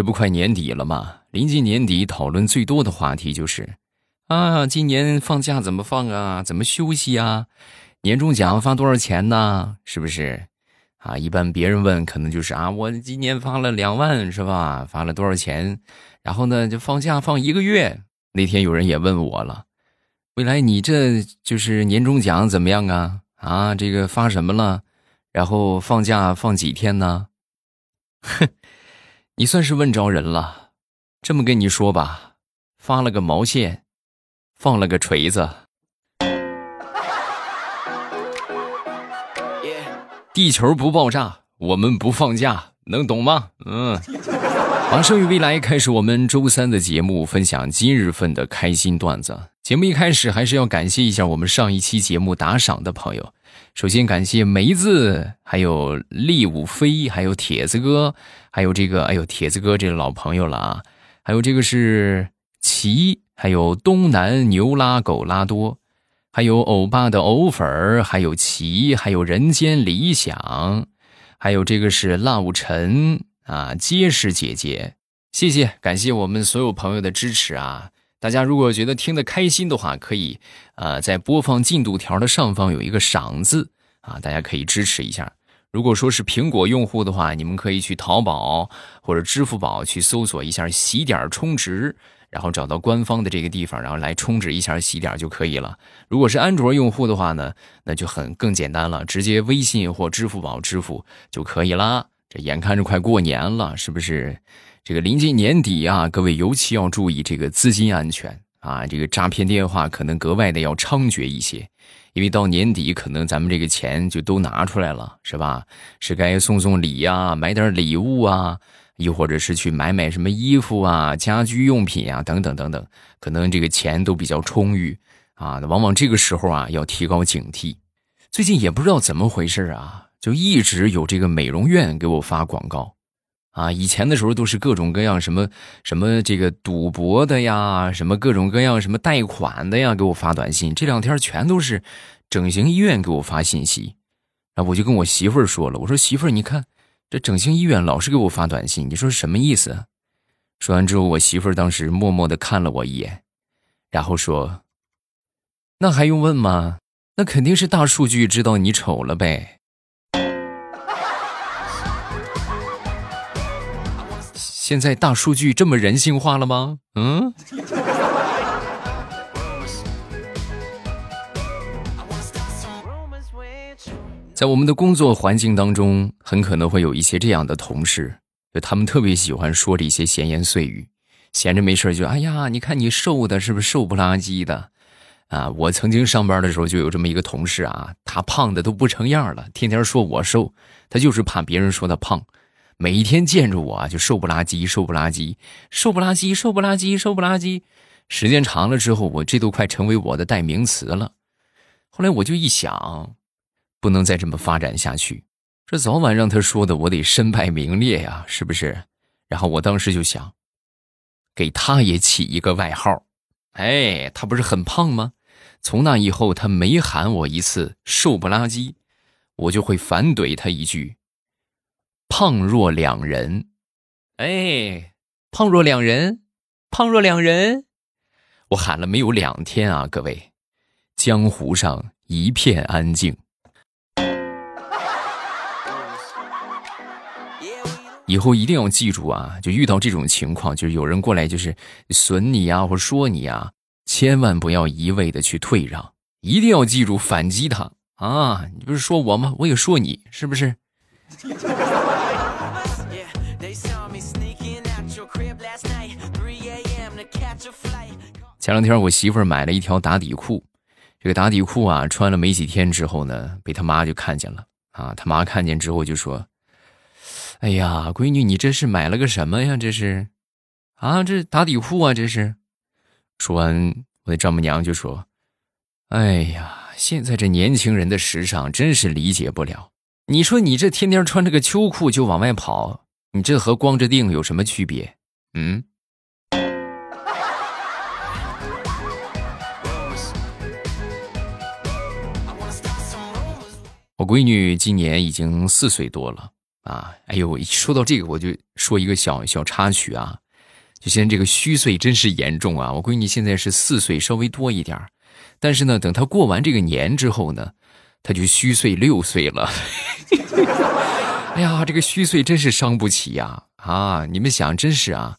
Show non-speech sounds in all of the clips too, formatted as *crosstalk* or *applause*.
这不快年底了吗？临近年底，讨论最多的话题就是，啊，今年放假怎么放啊？怎么休息啊？年终奖发多少钱呢？是不是？啊，一般别人问，可能就是啊，我今年发了两万，是吧？发了多少钱？然后呢，就放假放一个月。那天有人也问我了，未来你这就是年终奖怎么样啊？啊，这个发什么了？然后放假放几天呢？哼，*laughs* 你算是问着人了。这么跟你说吧，发了个毛线，放了个锤子。地球不爆炸，我们不放假，能懂吗？嗯。马上与未来开始我们周三的节目，分享今日份的开心段子。节目一开始还是要感谢一下我们上一期节目打赏的朋友。首先感谢梅子，还有利武飞，还有铁子哥，还有这个哎呦铁子哥这个老朋友了啊，还有这个是齐，还有东南牛拉狗拉多，还有欧巴的藕粉儿，还有齐，还有人间理想，还有这个是老陈。啊，结实姐姐，谢谢，感谢我们所有朋友的支持啊！大家如果觉得听得开心的话，可以呃在播放进度条的上方有一个赏字啊，大家可以支持一下。如果说是苹果用户的话，你们可以去淘宝或者支付宝去搜索一下“喜点充值”，然后找到官方的这个地方，然后来充值一下喜点就可以了。如果是安卓用户的话呢，那就很更简单了，直接微信或支付宝支付就可以啦。这眼看着快过年了，是不是？这个临近年底啊，各位尤其要注意这个资金安全啊！这个诈骗电话可能格外的要猖獗一些，因为到年底可能咱们这个钱就都拿出来了，是吧？是该送送礼呀，买点礼物啊，又或者是去买买什么衣服啊、家居用品啊等等等等，可能这个钱都比较充裕啊。往往这个时候啊，要提高警惕。最近也不知道怎么回事啊。就一直有这个美容院给我发广告，啊，以前的时候都是各种各样什么什么这个赌博的呀，什么各种各样什么贷款的呀，给我发短信。这两天全都是整形医院给我发信息，啊，我就跟我媳妇儿说了，我说媳妇儿，你看这整形医院老是给我发短信，你说什么意思？说完之后，我媳妇儿当时默默的看了我一眼，然后说：“那还用问吗？那肯定是大数据知道你丑了呗。”现在大数据这么人性化了吗？嗯，在我们的工作环境当中，很可能会有一些这样的同事，就他们特别喜欢说这些闲言碎语，闲着没事就哎呀，你看你瘦的，是不是瘦不拉几的？啊，我曾经上班的时候就有这么一个同事啊，他胖的都不成样了，天天说我瘦，他就是怕别人说他胖。每一天见着我啊，就瘦不拉几，瘦不拉几，瘦不拉几，瘦不拉几，瘦不拉几。时间长了之后，我这都快成为我的代名词了。后来我就一想，不能再这么发展下去，这早晚让他说的，我得身败名裂呀，是不是？然后我当时就想，给他也起一个外号。哎，他不是很胖吗？从那以后，他每喊我一次瘦不拉几，我就会反怼他一句。胖若两人，哎，胖若两人，胖若两人，我喊了没有两天啊，各位，江湖上一片安静。以后一定要记住啊，就遇到这种情况，就是有人过来就是损你呀，或者说你呀，千万不要一味的去退让，一定要记住反击他啊！你不是说我吗？我也说你，是不是？前两天我媳妇儿买了一条打底裤，这个打底裤啊，穿了没几天之后呢，被他妈就看见了啊。他妈看见之后就说：“哎呀，闺女，你这是买了个什么呀？这是啊，这打底裤啊，这是。”说完，我的丈母娘就说：“哎呀，现在这年轻人的时尚真是理解不了。你说你这天天穿着个秋裤就往外跑，你这和光着腚有什么区别？嗯？”我闺女今年已经四岁多了啊，哎呦，说到这个，我就说一个小小插曲啊，就现在这个虚岁真是严重啊！我闺女现在是四岁，稍微多一点但是呢，等她过完这个年之后呢，她就虚岁六岁了。*laughs* 哎呀，这个虚岁真是伤不起呀！啊，你们想，真是啊，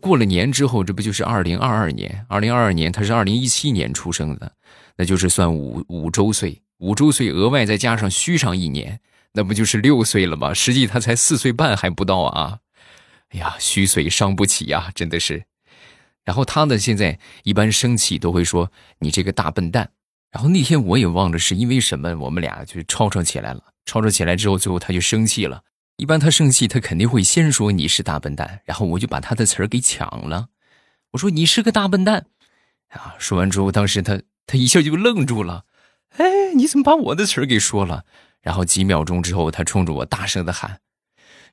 过了年之后，这不就是二零二二年？二零二二年她是二零一七年出生的，那就是算五五周岁，五周岁额外再加上虚上一年。那不就是六岁了吗？实际他才四岁半还不到啊！哎呀，虚岁伤不起呀，真的是。然后他呢，现在一般生气都会说你这个大笨蛋。然后那天我也忘了是因为什么，我们俩就吵吵起来了。吵吵起来之后，最后他就生气了。一般他生气，他肯定会先说你是大笨蛋，然后我就把他的词儿给抢了。我说你是个大笨蛋啊！说完之后，当时他他一下就愣住了。哎，你怎么把我的词儿给说了？然后几秒钟之后，他冲着我大声的喊：“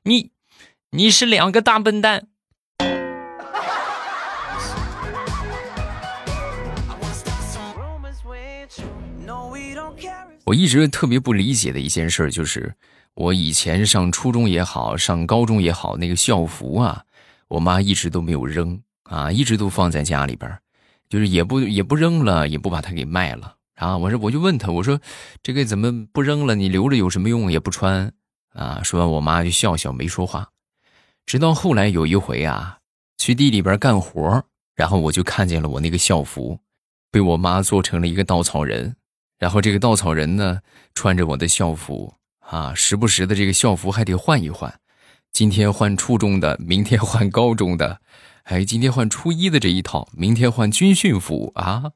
你，你是两个大笨蛋！” *laughs* 我一直特别不理解的一件事就是，我以前上初中也好，上高中也好，那个校服啊，我妈一直都没有扔啊，一直都放在家里边，就是也不也不扔了，也不把它给卖了。啊！我说，我就问他，我说，这个怎么不扔了？你留着有什么用？也不穿啊！说完，我妈就笑笑，没说话。直到后来有一回啊，去地里边干活，然后我就看见了我那个校服，被我妈做成了一个稻草人。然后这个稻草人呢，穿着我的校服啊，时不时的这个校服还得换一换，今天换初中的，明天换高中的，哎，今天换初一的这一套，明天换军训服啊。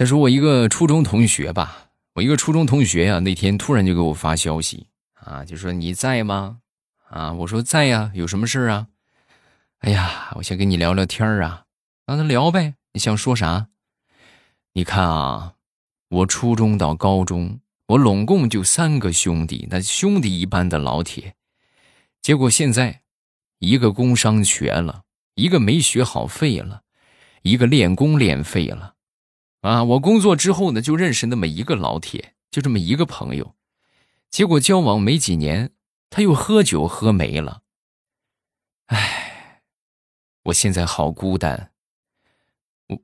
再说我一个初中同学吧，我一个初中同学呀，那天突然就给我发消息啊，就说你在吗？啊，我说在呀，有什么事啊？哎呀，我想跟你聊聊天儿啊，让他聊呗，你想说啥？你看啊，我初中到高中，我拢共就三个兄弟，那兄弟一般的老铁，结果现在，一个工伤瘸了，一个没学好废了，一个练功练废了。啊，我工作之后呢，就认识那么一个老铁，就这么一个朋友，结果交往没几年，他又喝酒喝没了。唉，我现在好孤单，我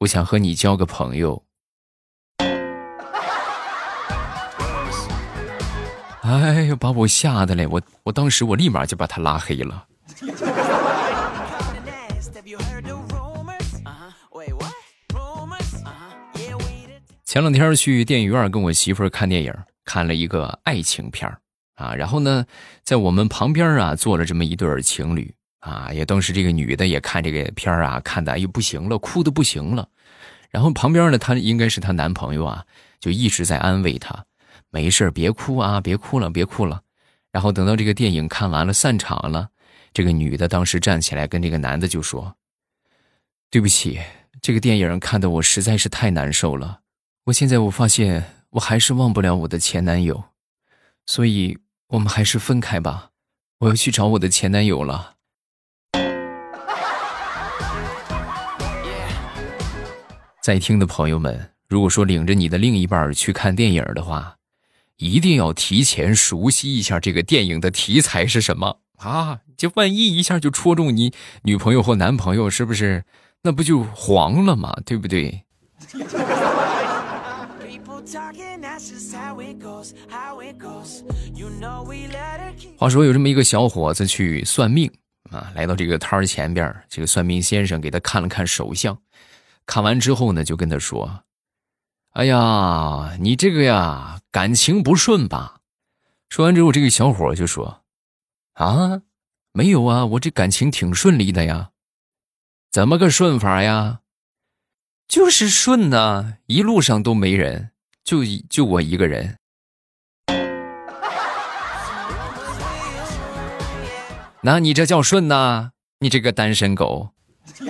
我想和你交个朋友。*laughs* 哎呀，把我吓得嘞！我我当时我立马就把他拉黑了。前两天去电影院跟我媳妇儿看电影，看了一个爱情片儿啊。然后呢，在我们旁边啊坐了这么一对情侣啊。也当时这个女的也看这个片儿啊，看的哎呦不行了，哭的不行了。然后旁边呢，她应该是她男朋友啊，就一直在安慰她，没事别哭啊，别哭了，别哭了。然后等到这个电影看完了，散场了，这个女的当时站起来跟这个男的就说：“对不起，这个电影看的我实在是太难受了。”我现在我发现我还是忘不了我的前男友，所以我们还是分开吧。我要去找我的前男友了。在听的朋友们，如果说领着你的另一半去看电影的话，一定要提前熟悉一下这个电影的题材是什么啊！就万一一下就戳中你女朋友或男朋友，是不是？那不就黄了吗？对不对？话说有这么一个小伙子去算命啊，来到这个摊儿前边，这个算命先生给他看了看手相，看完之后呢，就跟他说：“哎呀，你这个呀，感情不顺吧？”说完之后，这个小伙就说：“啊，没有啊，我这感情挺顺利的呀，怎么个顺法呀？就是顺呐，一路上都没人。”就就我一个人，*laughs* 那你这叫顺呐？你这个单身狗！*laughs*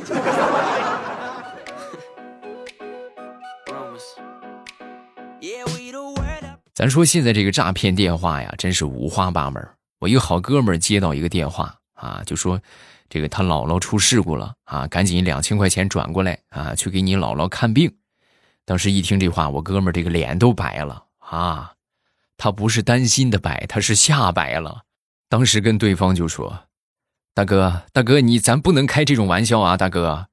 咱说现在这个诈骗电话呀，真是五花八门。我一个好哥们接到一个电话啊，就说这个他姥姥出事故了啊，赶紧两千块钱转过来啊，去给你姥姥看病。当时一听这话，我哥们儿这个脸都白了啊，他不是担心的白，他是吓白了。当时跟对方就说：“大哥，大哥，你咱不能开这种玩笑啊，大哥，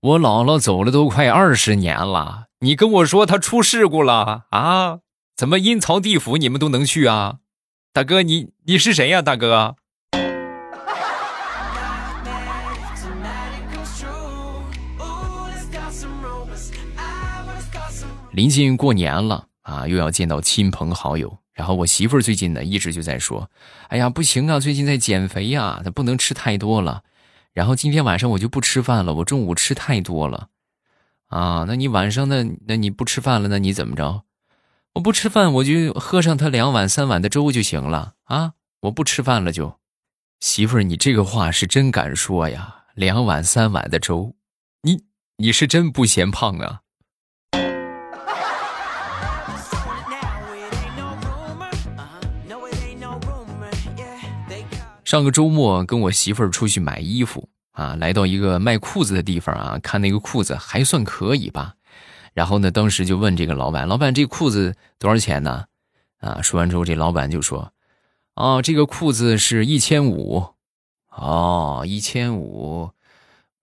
我姥姥走了都快二十年了，你跟我说她出事故了啊？怎么阴曹地府你们都能去啊？大哥，你你是谁呀，大哥？”临近过年了啊，又要见到亲朋好友。然后我媳妇儿最近呢，一直就在说：“哎呀，不行啊，最近在减肥呀，她不能吃太多了。”然后今天晚上我就不吃饭了，我中午吃太多了。啊，那你晚上那那你不吃饭了，那你怎么着？我不吃饭，我就喝上他两碗三碗的粥就行了啊！我不吃饭了就。媳妇儿，你这个话是真敢说呀？两碗三碗的粥，你你是真不嫌胖啊？上个周末跟我媳妇儿出去买衣服啊，来到一个卖裤子的地方啊，看那个裤子还算可以吧。然后呢，当时就问这个老板：“老板，这裤子多少钱呢？”啊，说完之后，这老板就说：“哦，这个裤子是一千五。”哦，一千五。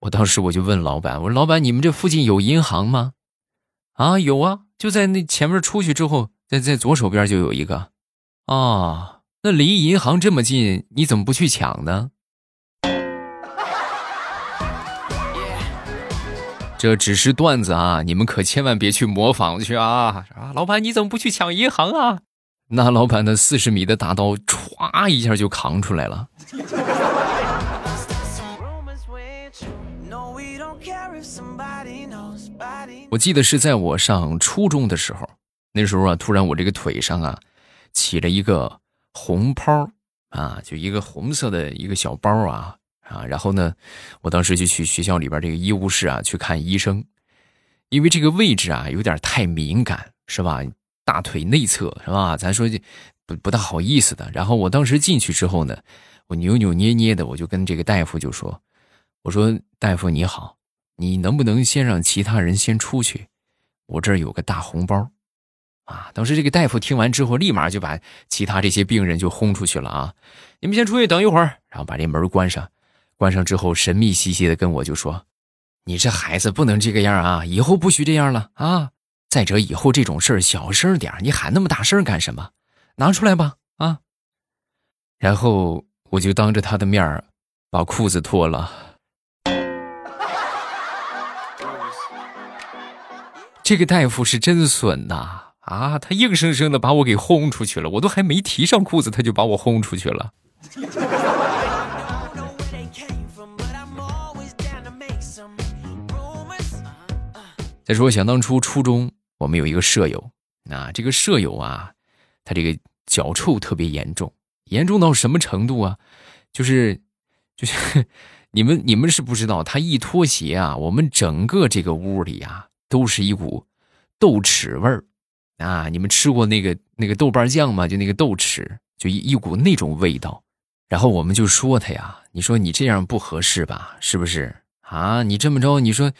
我当时我就问老板：“我说老板，你们这附近有银行吗？”啊，有啊，就在那前面出去之后，在在左手边就有一个。啊。那离银行这么近，你怎么不去抢呢？这只是段子啊，你们可千万别去模仿去啊！啊，老板你怎么不去抢银行啊？那老板的四十米的大刀歘一下就扛出来了。*laughs* 我记得是在我上初中的时候，那时候啊，突然我这个腿上啊起了一个。红包啊，就一个红色的一个小包啊啊，然后呢，我当时就去学校里边这个医务室啊去看医生，因为这个位置啊有点太敏感，是吧？大腿内侧是吧？咱说不不大好意思的。然后我当时进去之后呢，我扭扭捏捏的，我就跟这个大夫就说：“我说大夫你好，你能不能先让其他人先出去？我这儿有个大红包。”啊！当时这个大夫听完之后，立马就把其他这些病人就轰出去了啊！你们先出去等一会儿，然后把这门关上。关上之后，神秘兮兮的跟我就说：“你这孩子不能这个样啊，以后不许这样了啊！再者，以后这种事儿小声点你喊那么大声干什么？拿出来吧啊！”然后我就当着他的面把裤子脱了。这个大夫是真损呐！啊他硬生生的把我给轰出去了，我都还没提上裤子，他就把我轰出去了。再说，想当初初中，我们有一个舍友，啊，这个舍友啊，他这个脚臭特别严重，严重到什么程度啊？就是，就是 *laughs* 你们你们是不知道，他一脱鞋啊，我们整个这个屋里啊，都是一股豆豉味儿。啊，你们吃过那个那个豆瓣酱吗？就那个豆豉，就一一股那种味道。然后我们就说他呀，你说你这样不合适吧？是不是啊？你这么着，你说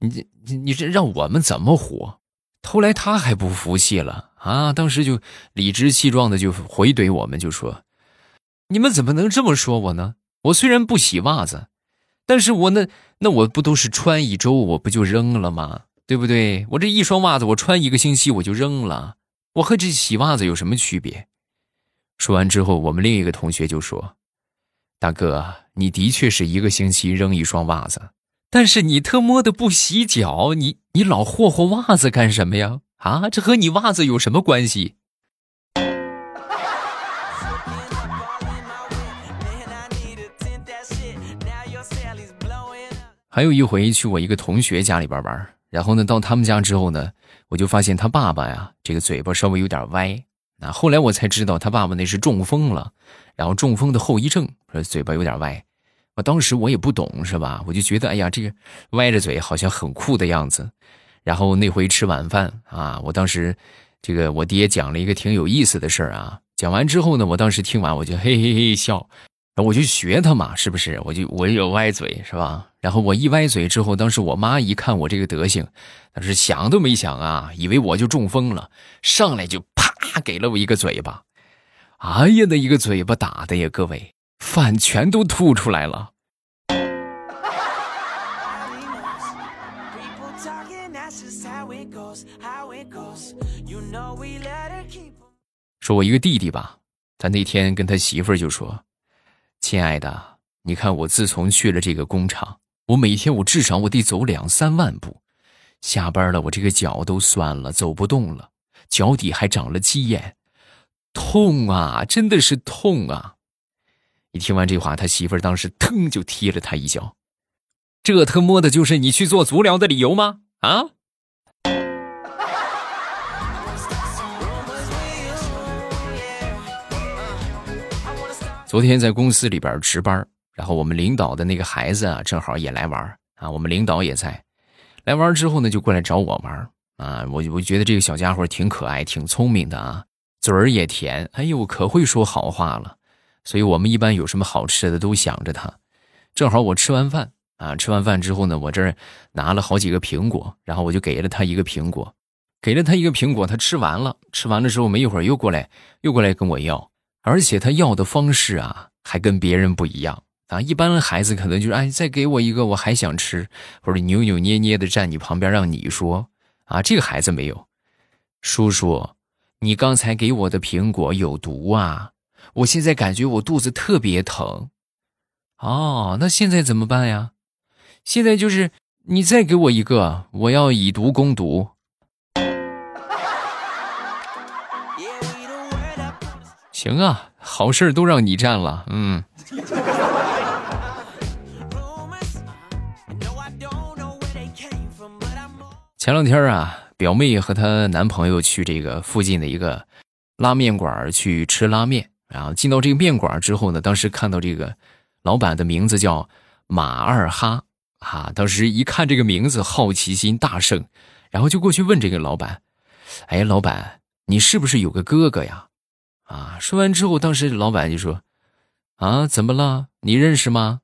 你你你这让我们怎么活？后来他还不服气了啊，当时就理直气壮的就回怼我们，就说：“你们怎么能这么说我呢？我虽然不洗袜子，但是我那那我不都是穿一周，我不就扔了吗？”对不对？我这一双袜子，我穿一个星期我就扔了，我和这洗袜子有什么区别？说完之后，我们另一个同学就说：“大哥，你的确是一个星期扔一双袜子，但是你特么的不洗脚，你你老霍霍袜子干什么呀？啊，这和你袜子有什么关系？”还有一回去我一个同学家里边玩。然后呢，到他们家之后呢，我就发现他爸爸呀，这个嘴巴稍微有点歪。那后来我才知道，他爸爸那是中风了，然后中风的后遗症，说嘴巴有点歪。我当时我也不懂，是吧？我就觉得，哎呀，这个歪着嘴好像很酷的样子。然后那回吃晚饭啊，我当时这个我爹讲了一个挺有意思的事儿啊。讲完之后呢，我当时听完我就嘿嘿嘿笑，我就学他嘛，是不是？我就我有歪嘴是吧？然后我一歪嘴之后，当时我妈一看我这个德行，当时想都没想啊，以为我就中风了，上来就啪给了我一个嘴巴。哎呀，那一个嘴巴打的呀，各位饭全都吐出来了。说我一个弟弟吧，他那天跟他媳妇就说：“亲爱的，你看我自从去了这个工厂，我每天我至少我得走两三万步，下班了我这个脚都酸了，走不动了，脚底还长了鸡眼，痛啊，真的是痛啊！”一听完这话，他媳妇儿当时腾就踢了他一脚，这他妈的就是你去做足疗的理由吗？啊！昨天在公司里边值班，然后我们领导的那个孩子啊，正好也来玩啊。我们领导也在，来玩之后呢，就过来找我玩啊。我我觉得这个小家伙挺可爱，挺聪明的啊，嘴儿也甜，哎呦，可会说好话了。所以我们一般有什么好吃的都想着他。正好我吃完饭啊，吃完饭之后呢，我这儿拿了好几个苹果，然后我就给了他一个苹果，给了他一个苹果，他吃完了，吃完了之后没一会儿又过来，又过来跟我要。而且他要的方式啊，还跟别人不一样啊。一般孩子可能就是哎，再给我一个，我还想吃，或者扭扭捏捏的站你旁边让你说啊。这个孩子没有，叔叔，你刚才给我的苹果有毒啊！我现在感觉我肚子特别疼。哦，那现在怎么办呀？现在就是你再给我一个，我要以毒攻毒。行啊，好事都让你占了，嗯。前两天啊，表妹和她男朋友去这个附近的一个拉面馆去吃拉面，然后进到这个面馆之后呢，当时看到这个老板的名字叫马二哈，啊，当时一看这个名字，好奇心大盛，然后就过去问这个老板：“哎，老板，你是不是有个哥哥呀？”啊！说完之后，当时老板就说：“啊，怎么了？你认识吗？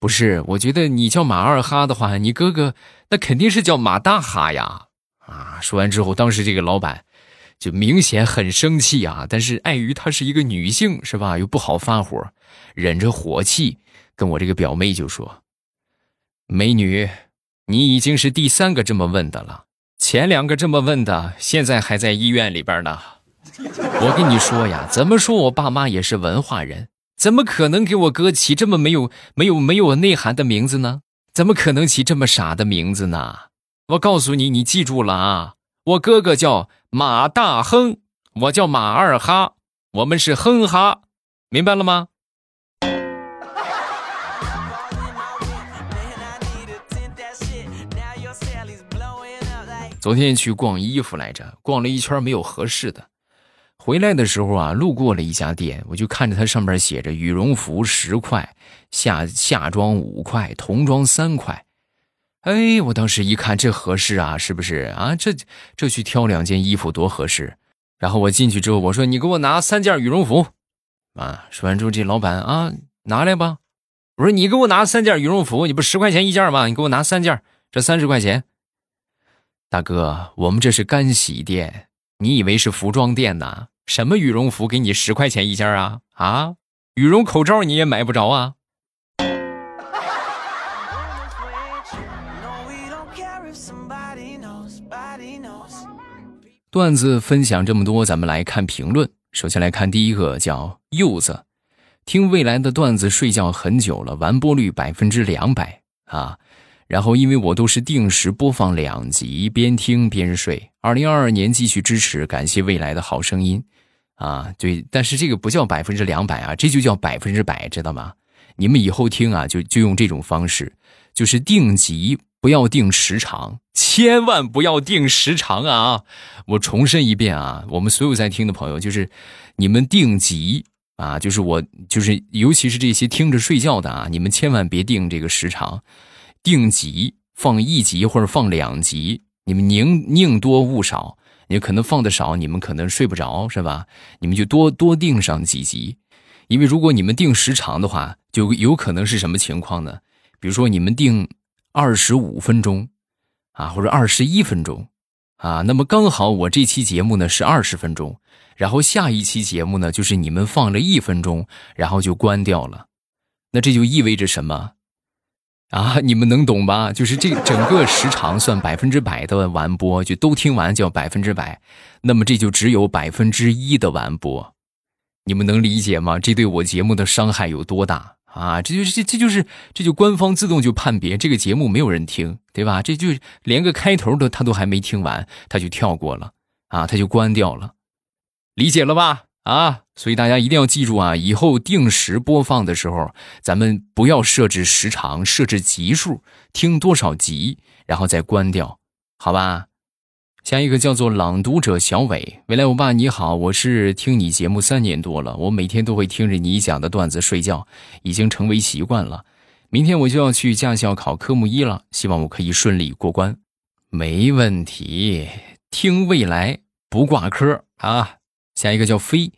不是，我觉得你叫马二哈的话，你哥哥那肯定是叫马大哈呀！”啊！说完之后，当时这个老板就明显很生气啊，但是碍于她是一个女性，是吧？又不好发火，忍着火气跟我这个表妹就说：“美女，你已经是第三个这么问的了，前两个这么问的，现在还在医院里边呢。” *laughs* 我跟你说呀，怎么说我爸妈也是文化人，怎么可能给我哥起这么没有没有没有内涵的名字呢？怎么可能起这么傻的名字呢？我告诉你，你记住了啊！我哥哥叫马大亨，我叫马二哈，我们是哼哈，明白了吗？昨天去逛衣服来着，逛了一圈没有合适的。回来的时候啊，路过了一家店，我就看着它上面写着羽绒服十块，夏夏装五块，童装三块。哎，我当时一看这合适啊，是不是啊？这这去挑两件衣服多合适。然后我进去之后，我说你给我拿三件羽绒服，啊，说完之后这老板啊拿来吧。我说你给我拿三件羽绒服，你不十块钱一件吗？你给我拿三件，这三十块钱。大哥，我们这是干洗店，你以为是服装店呢？什么羽绒服给你十块钱一件啊？啊，羽绒口罩你也买不着啊！段子分享这么多，咱们来看评论。首先来看第一个，叫柚子，听未来的段子睡觉很久了，完播率百分之两百啊。然后因为我都是定时播放两集，边听边睡。二零二二年继续支持，感谢未来的好声音。啊，对，但是这个不叫百分之两百啊，这就叫百分之百，知道吗？你们以后听啊，就就用这种方式，就是定级，不要定时长，千万不要定时长啊！我重申一遍啊，我们所有在听的朋友，就是你们定级啊，就是我就是尤其是这些听着睡觉的啊，你们千万别定这个时长，定级放一集或者放两集，你们宁宁多勿少。你可能放的少，你们可能睡不着，是吧？你们就多多订上几集，因为如果你们定时长的话，就有可能是什么情况呢？比如说你们定二十五分钟，啊，或者二十一分钟，啊，那么刚好我这期节目呢是二十分钟，然后下一期节目呢就是你们放了一分钟，然后就关掉了，那这就意味着什么？啊，*laughs* 你们能懂吧？就是这整个时长算百分之百的完播，就都听完叫百分之百，那么这就只有百分之一的完播。你们能理解吗？这对我节目的伤害有多大啊？这就是这这就是这就官方自动就判别这个节目没有人听，对吧？这就连个开头都他都还没听完，他就跳过了啊，他就关掉了，理解了吧？啊，所以大家一定要记住啊，以后定时播放的时候，咱们不要设置时长，设置集数，听多少集，然后再关掉，好吧？下一个叫做朗读者小伟，未来欧巴你好，我是听你节目三年多了，我每天都会听着你讲的段子睡觉，已经成为习惯了。明天我就要去驾校考科目一了，希望我可以顺利过关。没问题，听未来不挂科啊。下一个叫飞，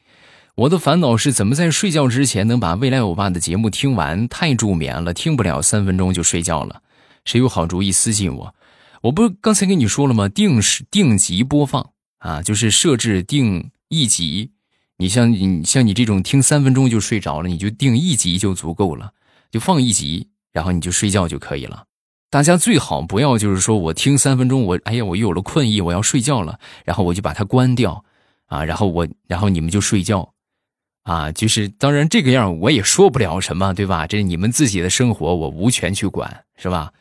我的烦恼是怎么在睡觉之前能把未来欧巴的节目听完？太助眠了，听不了三分钟就睡觉了。谁有好主意私信我。我不是刚才跟你说了吗？定时定级播放啊，就是设置定一集。你像你像你这种听三分钟就睡着了，你就定一集就足够了，就放一集，然后你就睡觉就可以了。大家最好不要就是说我听三分钟，我哎呀我有了困意，我要睡觉了，然后我就把它关掉啊，然后我然后你们就睡觉啊。就是当然这个样我也说不了什么，对吧？这是你们自己的生活，我无权去管，是吧？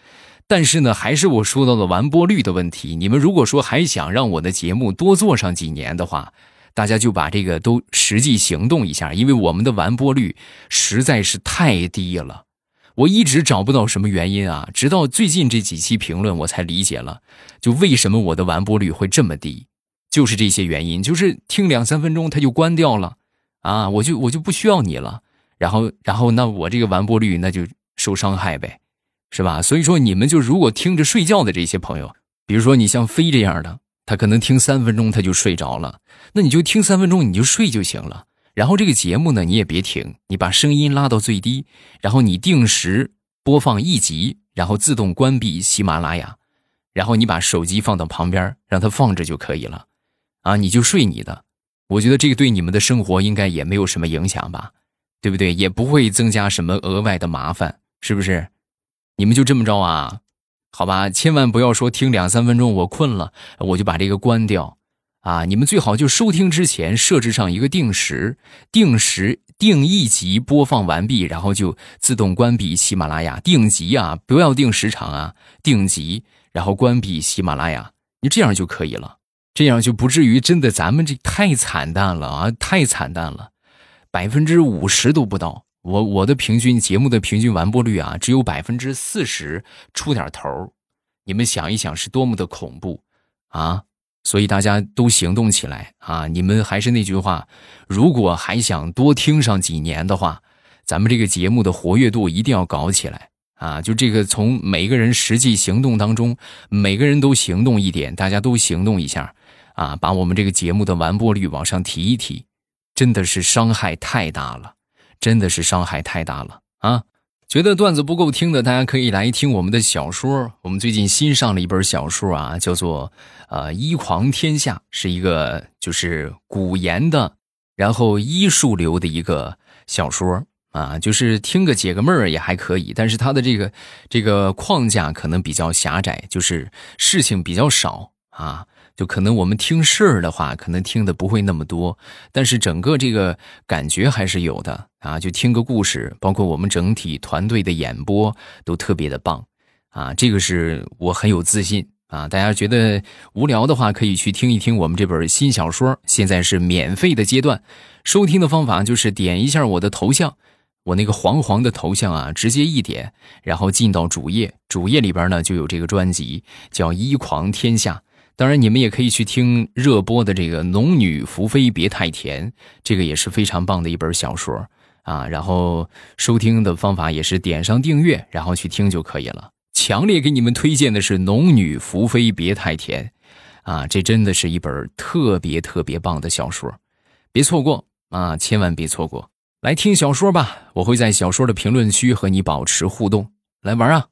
但是呢，还是我说到了完播率的问题。你们如果说还想让我的节目多做上几年的话，大家就把这个都实际行动一下，因为我们的完播率实在是太低了。我一直找不到什么原因啊，直到最近这几期评论，我才理解了，就为什么我的完播率会这么低，就是这些原因，就是听两三分钟它就关掉了啊，我就我就不需要你了，然后然后那我这个完播率那就受伤害呗。是吧？所以说，你们就如果听着睡觉的这些朋友，比如说你像飞这样的，他可能听三分钟他就睡着了，那你就听三分钟你就睡就行了。然后这个节目呢，你也别停，你把声音拉到最低，然后你定时播放一集，然后自动关闭喜马拉雅，然后你把手机放到旁边，让它放着就可以了。啊，你就睡你的。我觉得这个对你们的生活应该也没有什么影响吧，对不对？也不会增加什么额外的麻烦，是不是？你们就这么着啊？好吧，千万不要说听两三分钟我困了，我就把这个关掉啊！你们最好就收听之前设置上一个定时，定时定一集播放完毕，然后就自动关闭喜马拉雅。定级啊，不要定时长啊，定级，然后关闭喜马拉雅，你这样就可以了，这样就不至于真的咱们这太惨淡了啊，太惨淡了，百分之五十都不到。我我的平均节目的平均完播率啊，只有百分之四十出点头你们想一想是多么的恐怖啊！所以大家都行动起来啊！你们还是那句话，如果还想多听上几年的话，咱们这个节目的活跃度一定要搞起来啊！就这个从每个人实际行动当中，每个人都行动一点，大家都行动一下啊，把我们这个节目的完播率往上提一提，真的是伤害太大了。真的是伤害太大了啊！觉得段子不够听的，大家可以来听我们的小说。我们最近新上了一本小说啊，叫做《呃医狂天下》，是一个就是古言的，然后医术流的一个小说啊，就是听个解个闷儿也还可以。但是它的这个这个框架可能比较狭窄，就是事情比较少啊。就可能我们听事儿的话，可能听的不会那么多，但是整个这个感觉还是有的啊。就听个故事，包括我们整体团队的演播都特别的棒啊。这个是我很有自信啊。大家觉得无聊的话，可以去听一听我们这本新小说，现在是免费的阶段。收听的方法就是点一下我的头像，我那个黄黄的头像啊，直接一点，然后进到主页，主页里边呢就有这个专辑，叫《一狂天下》。当然，你们也可以去听热播的这个《农女福妃别太甜》，这个也是非常棒的一本小说啊。然后收听的方法也是点上订阅，然后去听就可以了。强烈给你们推荐的是《农女福妃别太甜》，啊，这真的是一本特别特别棒的小说，别错过啊，千万别错过。来听小说吧，我会在小说的评论区和你保持互动，来玩啊！